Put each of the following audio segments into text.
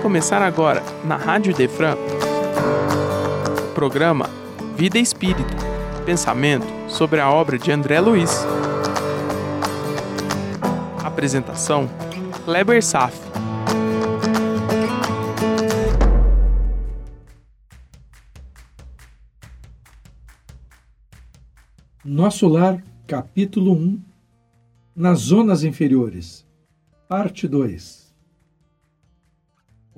começar agora, na Rádio Defran, programa Vida Espírita Pensamento sobre a obra de André Luiz. Apresentação: Kleber Saf. Nosso Lar, capítulo 1 Nas Zonas Inferiores, parte 2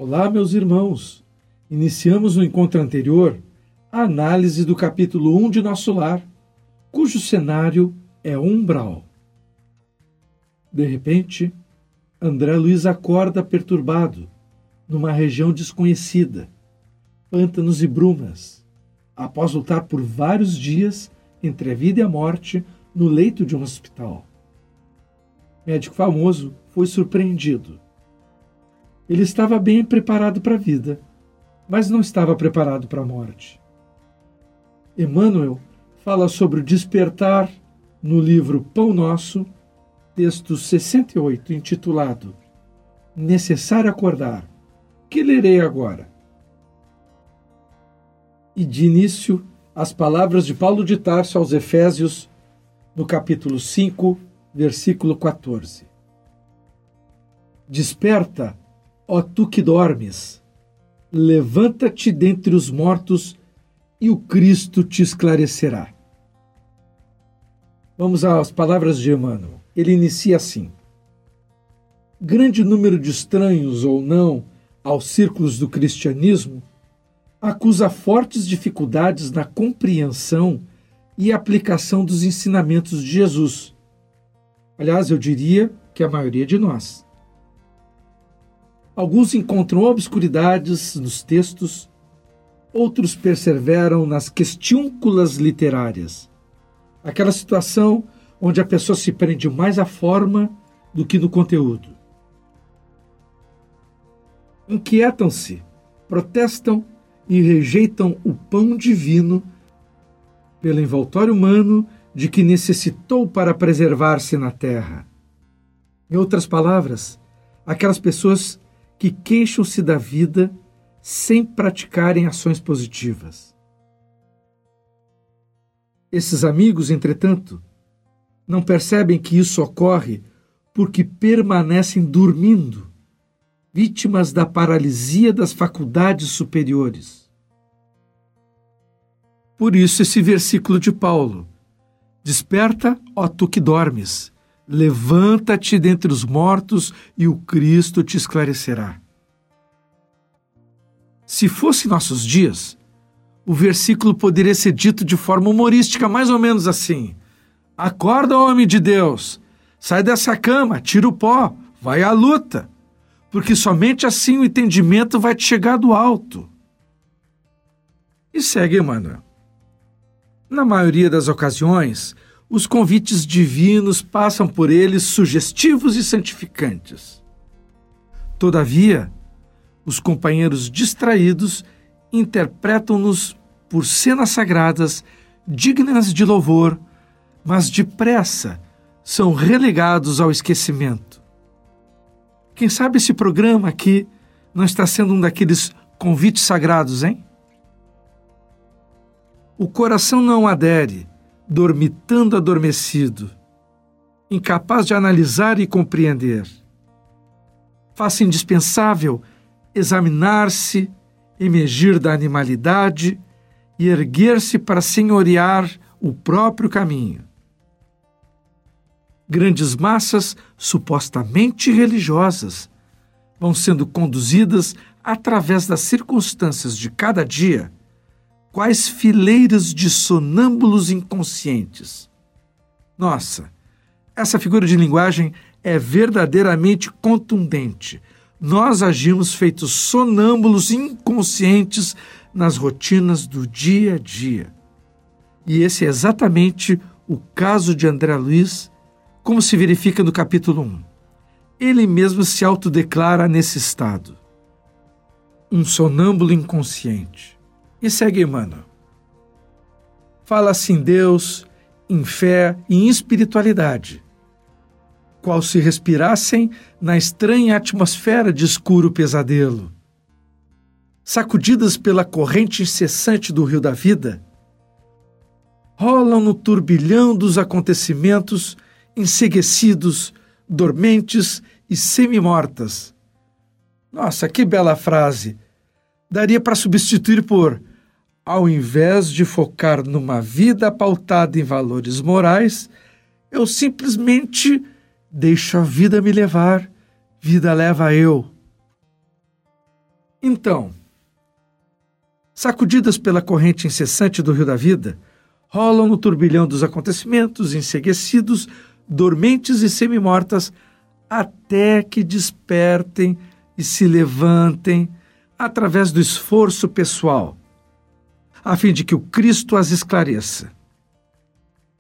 Olá, meus irmãos! Iniciamos no encontro anterior a análise do capítulo 1 de Nosso Lar, cujo cenário é umbral. De repente, André Luiz acorda perturbado, numa região desconhecida, pântanos e brumas, após lutar por vários dias entre a vida e a morte no leito de um hospital. Médico famoso foi surpreendido. Ele estava bem preparado para a vida, mas não estava preparado para a morte. Emmanuel fala sobre o despertar no livro Pão Nosso, texto 68, intitulado Necessário Acordar, que lerei agora. E de início, as palavras de Paulo de Tarso aos Efésios, no capítulo 5, versículo 14. Desperta, ó tu que dormes, levanta-te dentre os mortos e o Cristo te esclarecerá. Vamos às palavras de Emmanuel. Ele inicia assim: Grande número de estranhos ou não aos círculos do cristianismo acusa fortes dificuldades na compreensão e aplicação dos ensinamentos de Jesus. Aliás, eu diria que a maioria de nós. Alguns encontram obscuridades nos textos, outros perseveram nas questiúnculas literárias. Aquela situação onde a pessoa se prende mais à forma do que no conteúdo. Inquietam-se, protestam e rejeitam o pão divino pelo envoltório humano de que necessitou para preservar-se na terra. Em outras palavras, aquelas pessoas que queixam-se da vida sem praticarem ações positivas. Esses amigos, entretanto, não percebem que isso ocorre porque permanecem dormindo vítimas da paralisia das faculdades superiores. Por isso, esse versículo de Paulo: Desperta, ó tu que dormes, levanta-te dentre os mortos e o Cristo te esclarecerá. Se fosse nossos dias, o versículo poderia ser dito de forma humorística, mais ou menos assim: Acorda, homem de Deus, sai dessa cama, tira o pó, vai à luta porque somente assim o entendimento vai te chegar do alto. E segue Emmanuel. Na maioria das ocasiões, os convites divinos passam por eles sugestivos e santificantes. Todavia, os companheiros distraídos interpretam-nos por cenas sagradas, dignas de louvor, mas depressa são relegados ao esquecimento quem sabe esse programa aqui não está sendo um daqueles convites sagrados, hein? O coração não adere, dormitando adormecido, incapaz de analisar e compreender. Faça indispensável examinar-se, emergir da animalidade e erguer-se para senhorear o próprio caminho grandes massas supostamente religiosas vão sendo conduzidas através das circunstâncias de cada dia, quais fileiras de sonâmbulos inconscientes. Nossa, essa figura de linguagem é verdadeiramente contundente. Nós agimos feitos sonâmbulos inconscientes nas rotinas do dia a dia. E esse é exatamente o caso de André Luiz como se verifica no capítulo 1. Ele mesmo se autodeclara nesse estado. Um sonâmbulo inconsciente. E segue Emmanuel. Fala-se em Deus, em fé e em espiritualidade, qual se respirassem na estranha atmosfera de escuro pesadelo, sacudidas pela corrente incessante do rio da vida, rolam no turbilhão dos acontecimentos, enseguecidos, dormentes e semi-mortas. Nossa, que bela frase! Daria para substituir por ao invés de focar numa vida pautada em valores morais, eu simplesmente deixo a vida me levar, vida leva eu. Então, sacudidas pela corrente incessante do rio da vida, rolam no turbilhão dos acontecimentos, enseguecidos, dormentes e semi-mortas, até que despertem e se levantem através do esforço pessoal a fim de que o Cristo as esclareça.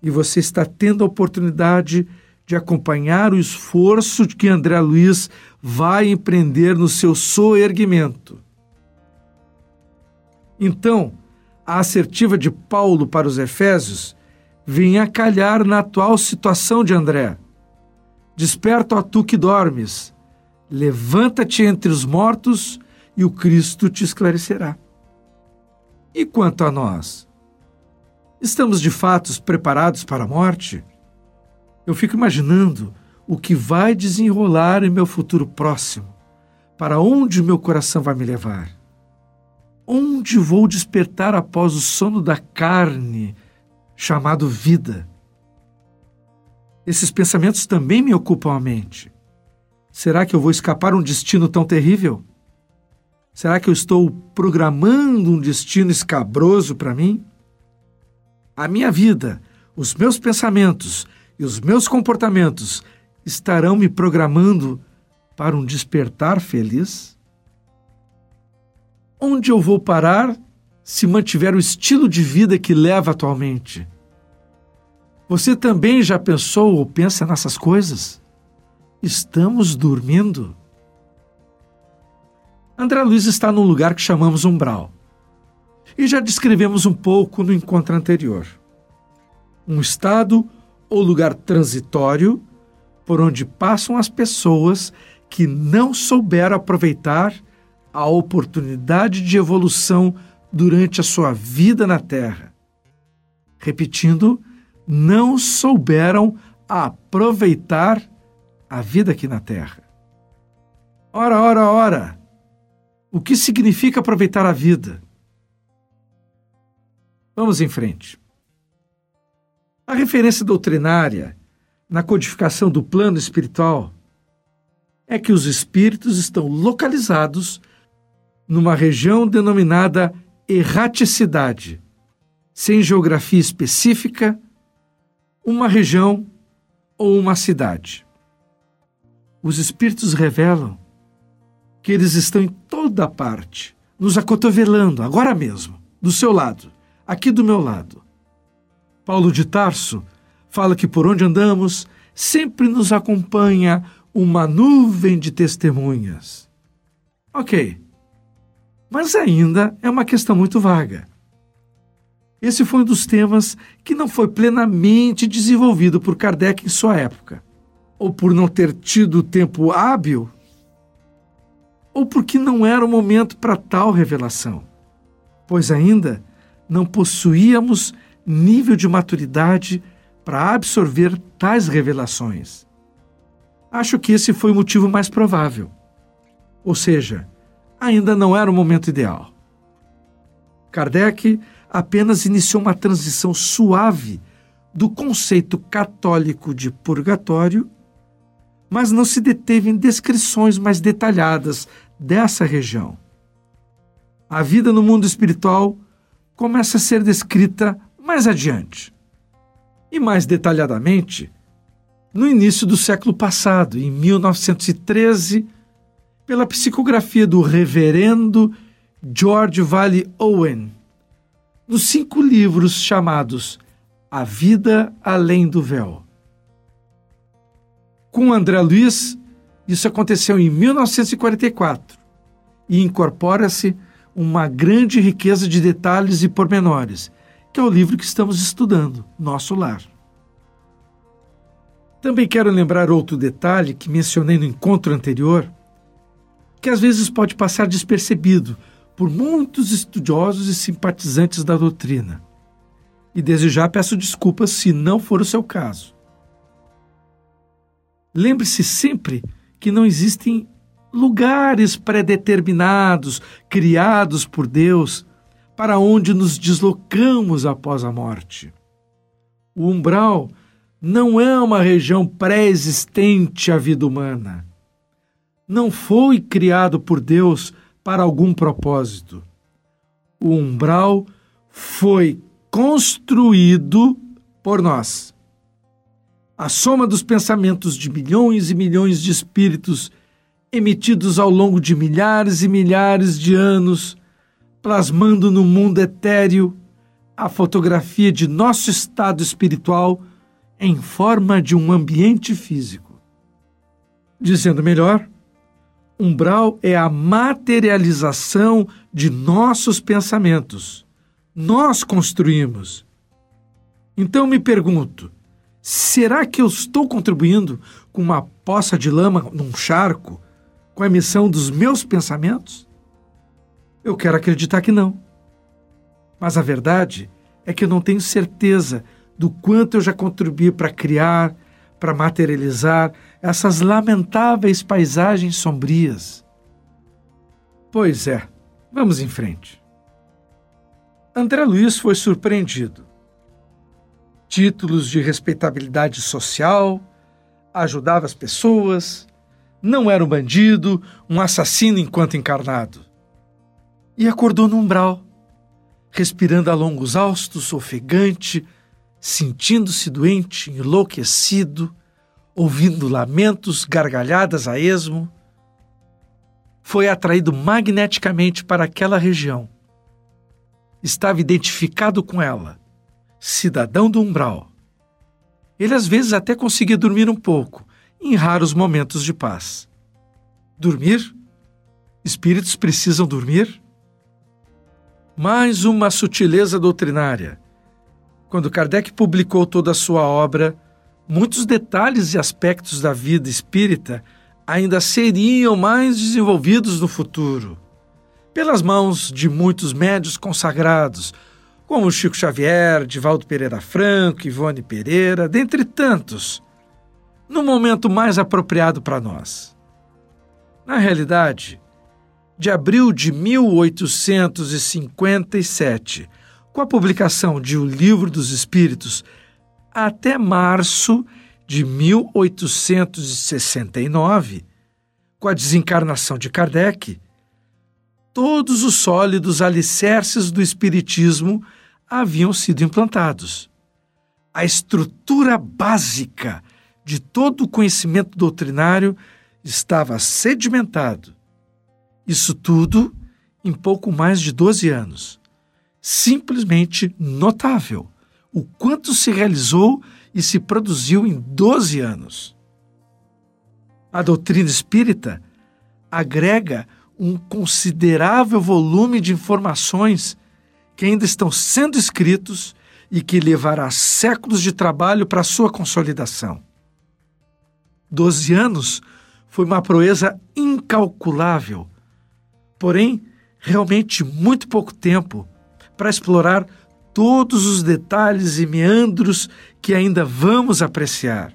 E você está tendo a oportunidade de acompanhar o esforço que André Luiz vai empreender no seu soerguimento. Então, a assertiva de Paulo para os Efésios vem a calhar na atual situação de André. Desperta, ó tu que dormes, levanta-te entre os mortos e o Cristo te esclarecerá. E quanto a nós? Estamos de fato preparados para a morte? Eu fico imaginando o que vai desenrolar em meu futuro próximo, para onde meu coração vai me levar. Onde vou despertar após o sono da carne, chamado vida? Esses pensamentos também me ocupam a mente. Será que eu vou escapar um destino tão terrível? Será que eu estou programando um destino escabroso para mim? A minha vida, os meus pensamentos e os meus comportamentos estarão me programando para um despertar feliz? Onde eu vou parar se mantiver o estilo de vida que leva atualmente? Você também já pensou ou pensa nessas coisas? Estamos dormindo? André Luiz está num lugar que chamamos umbral. E já descrevemos um pouco no encontro anterior. Um estado ou lugar transitório por onde passam as pessoas que não souberam aproveitar a oportunidade de evolução durante a sua vida na Terra. Repetindo, não souberam aproveitar a vida aqui na Terra. Ora, ora, ora! O que significa aproveitar a vida? Vamos em frente. A referência doutrinária na codificação do plano espiritual é que os espíritos estão localizados numa região denominada erraticidade, sem geografia específica, uma região ou uma cidade. Os espíritos revelam que eles estão em toda parte, nos acotovelando, agora mesmo, do seu lado, aqui do meu lado. Paulo de Tarso fala que por onde andamos sempre nos acompanha uma nuvem de testemunhas. Ok, mas ainda é uma questão muito vaga. Esse foi um dos temas que não foi plenamente desenvolvido por Kardec em sua época, ou por não ter tido tempo hábil ou porque não era o momento para tal revelação, pois ainda não possuíamos nível de maturidade para absorver tais revelações. Acho que esse foi o motivo mais provável. Ou seja, ainda não era o momento ideal. Kardec apenas iniciou uma transição suave do conceito católico de purgatório mas não se deteve em descrições mais detalhadas dessa região. A vida no mundo espiritual começa a ser descrita mais adiante. E mais detalhadamente, no início do século passado, em 1913, pela psicografia do reverendo George Valley Owen, nos cinco livros chamados A Vida Além do Véu. Com André Luiz, isso aconteceu em 1944 e incorpora-se uma grande riqueza de detalhes e pormenores, que é o livro que estamos estudando, Nosso Lar. Também quero lembrar outro detalhe que mencionei no encontro anterior, que às vezes pode passar despercebido por muitos estudiosos e simpatizantes da doutrina. E desde já peço desculpas se não for o seu caso. Lembre-se sempre que não existem lugares predeterminados, criados por Deus, para onde nos deslocamos após a morte. O umbral não é uma região pré-existente à vida humana. Não foi criado por Deus para algum propósito. O umbral foi construído por nós. A soma dos pensamentos de milhões e milhões de espíritos emitidos ao longo de milhares e milhares de anos, plasmando no mundo etéreo a fotografia de nosso estado espiritual em forma de um ambiente físico. Dizendo melhor, umbral é a materialização de nossos pensamentos. Nós construímos. Então me pergunto: será que eu estou contribuindo com uma poça de lama num charco com a emissão dos meus pensamentos? Eu quero acreditar que não. Mas a verdade é que eu não tenho certeza do quanto eu já contribuí para criar, para materializar essas lamentáveis paisagens sombrias. Pois é, vamos em frente. André Luiz foi surpreendido. Títulos de respeitabilidade social, ajudava as pessoas, não era um bandido, um assassino enquanto encarnado. E acordou no umbral, respirando a longos austos, ofegante, sentindo-se doente, enlouquecido, ouvindo lamentos, gargalhadas a esmo. Foi atraído magneticamente para aquela região. Estava identificado com ela, cidadão do umbral. Ele às vezes até conseguia dormir um pouco, em raros momentos de paz. Dormir? Espíritos precisam dormir? Mais uma sutileza doutrinária. Quando Kardec publicou toda a sua obra, muitos detalhes e aspectos da vida espírita ainda seriam mais desenvolvidos no futuro, pelas mãos de muitos médios consagrados, como Chico Xavier, Divaldo Pereira Franco, Ivone Pereira, dentre tantos no momento mais apropriado para nós. Na realidade, de abril de 1857, com a publicação de O Livro dos Espíritos, até março de 1869, com a desencarnação de Kardec, todos os sólidos alicerces do Espiritismo haviam sido implantados. A estrutura básica de todo o conhecimento doutrinário estava sedimentado. Isso tudo em pouco mais de 12 anos. Simplesmente notável o quanto se realizou e se produziu em 12 anos. A doutrina espírita agrega um considerável volume de informações que ainda estão sendo escritos e que levará séculos de trabalho para sua consolidação. Doze anos foi uma proeza incalculável, porém, realmente muito pouco tempo para explorar todos os detalhes e meandros que ainda vamos apreciar.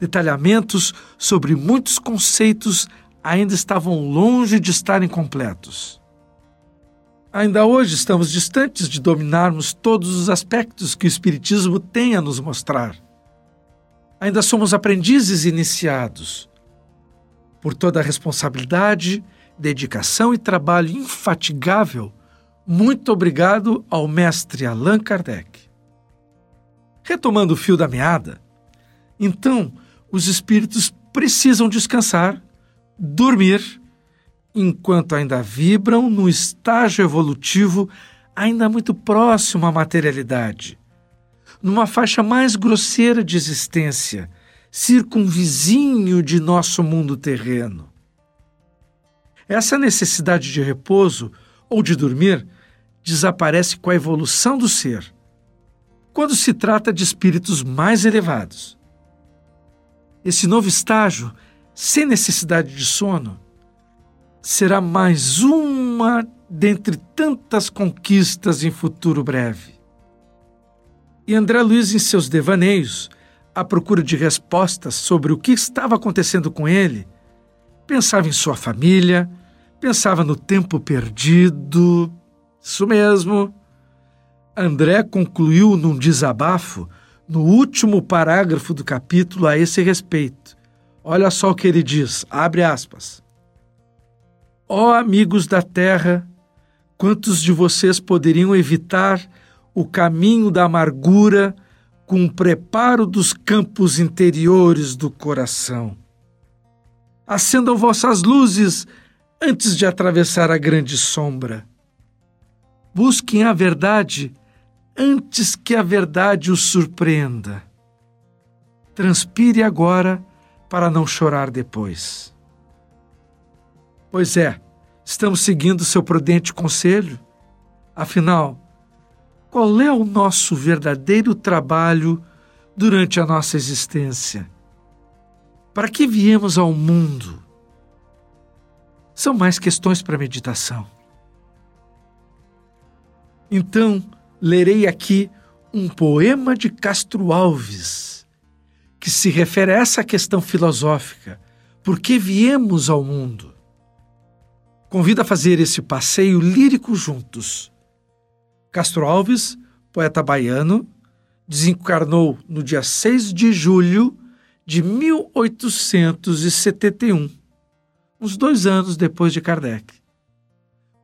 Detalhamentos sobre muitos conceitos ainda estavam longe de estarem completos. Ainda hoje estamos distantes de dominarmos todos os aspectos que o Espiritismo tem a nos mostrar ainda somos aprendizes iniciados. Por toda a responsabilidade, dedicação e trabalho infatigável, muito obrigado ao mestre Allan Kardec. Retomando o fio da meada, então os espíritos precisam descansar, dormir, enquanto ainda vibram no estágio evolutivo ainda muito próximo à materialidade numa faixa mais grosseira de existência, circunvizinho de nosso mundo terreno. Essa necessidade de repouso ou de dormir desaparece com a evolução do ser, quando se trata de espíritos mais elevados. Esse novo estágio, sem necessidade de sono, será mais uma dentre tantas conquistas em futuro breve. E André Luiz, em seus devaneios, à procura de respostas sobre o que estava acontecendo com ele, pensava em sua família, pensava no tempo perdido. Isso mesmo. André concluiu num desabafo no último parágrafo do capítulo a esse respeito. Olha só o que ele diz, abre aspas. Ó oh, amigos da terra, quantos de vocês poderiam evitar o caminho da amargura com o preparo dos campos interiores do coração? Acendam vossas luzes antes de atravessar a grande sombra. Busquem a verdade antes que a verdade os surpreenda. Transpire agora para não chorar depois. Pois é, estamos seguindo seu prudente conselho. Afinal, qual é o nosso verdadeiro trabalho durante a nossa existência? Para que viemos ao mundo? São mais questões para meditação. Então, lerei aqui um poema de Castro Alves, que se refere a essa questão filosófica: por que viemos ao mundo? Convido a fazer esse passeio lírico juntos. Castro Alves, poeta baiano, desencarnou no dia 6 de julho de 1871, uns dois anos depois de Kardec,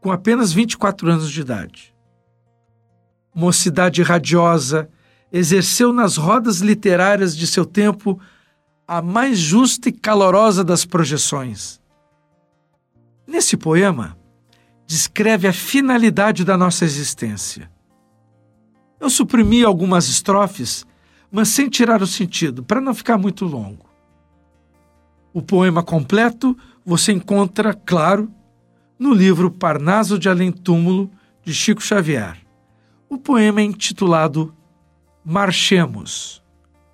com apenas 24 anos de idade mocidade radiosa, exerceu nas rodas literárias de seu tempo a mais justa e calorosa das projeções. Nesse poema, descreve a finalidade da nossa existência. Eu suprimi algumas estrofes, mas sem tirar o sentido, para não ficar muito longo. O poema completo você encontra, claro, no livro Parnaso de Além Túmulo, de Chico Xavier. O poema é intitulado Marchemos.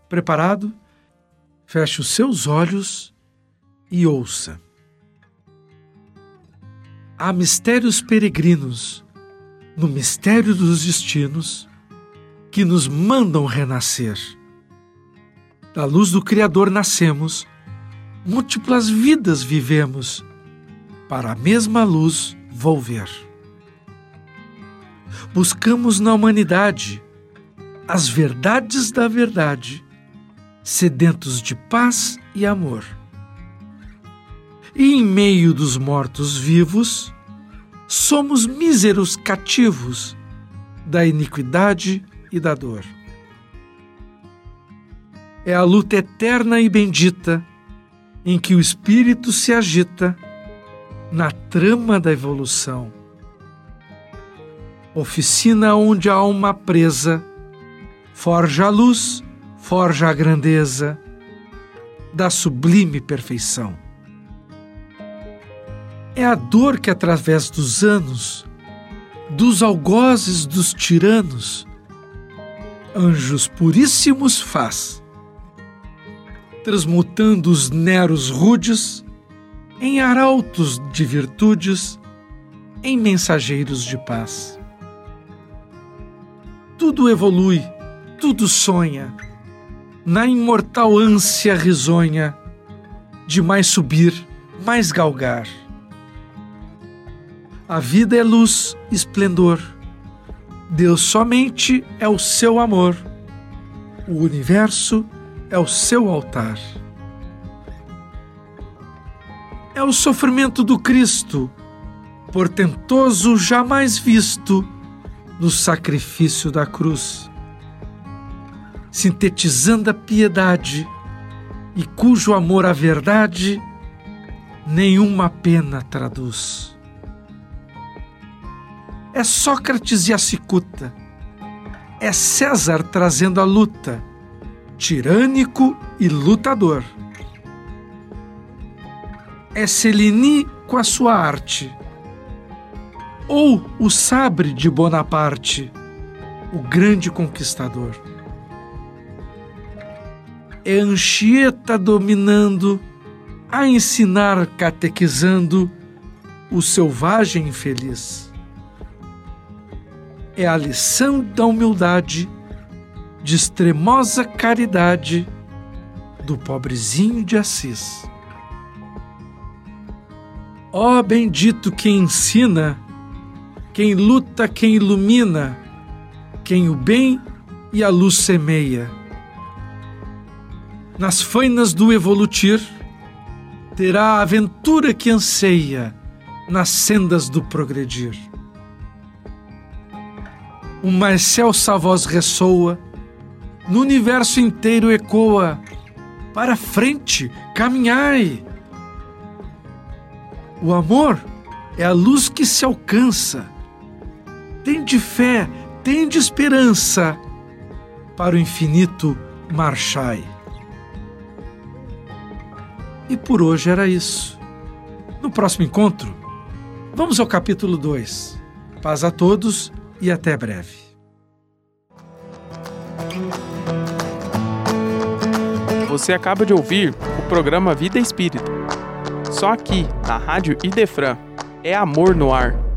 Preparado? Feche os seus olhos e ouça. Há mistérios peregrinos no mistério dos destinos que nos mandam renascer. Da luz do Criador nascemos, múltiplas vidas vivemos, para a mesma luz volver buscamos na humanidade as verdades da verdade, sedentos de paz e amor. E em meio dos mortos vivos, somos míseros cativos da iniquidade e da dor. É a luta eterna e bendita em que o espírito se agita na trama da evolução oficina onde a alma presa forja a luz, forja a grandeza da sublime perfeição. É a dor que, através dos anos, dos algozes dos tiranos, anjos puríssimos faz, transmutando os neros rudes em arautos de virtudes, em mensageiros de paz tudo evolui, tudo sonha, na imortal ânsia risonha de mais subir, mais galgar. A vida é luz, esplendor. Deus somente é o seu amor. O universo é o seu altar. É o sofrimento do Cristo, portentoso jamais visto no sacrifício da cruz, sintetizando a piedade e cujo amor à verdade nenhuma pena traduz. É Sócrates e a cicuta, é César trazendo a luta, tirânico e lutador. É Cellini com a sua arte ou o sabre de Bonaparte, o grande conquistador. É Anchieta dominando, a ensinar catequizando o selvagem infeliz. É a lição da humildade, de extremosa caridade do pobrezinho de Assis. Ó oh, bendito quem ensina, quem luta, quem ilumina, quem o bem e a luz semeia. Nas fainas do evolutir, terá a aventura que anseia nas sendas do progredir. Uma excelsa voz ressoa, no universo inteiro ecoa: Para frente, caminhai! O amor é a luz que se alcança. Tem de fé, tem de esperança. Para o infinito marchai. E por hoje era isso. No próximo encontro, vamos ao capítulo 2. Paz a todos e até breve. Você acaba de ouvir o programa Vida Espírita só aqui, na Rádio Idefran. É amor no ar.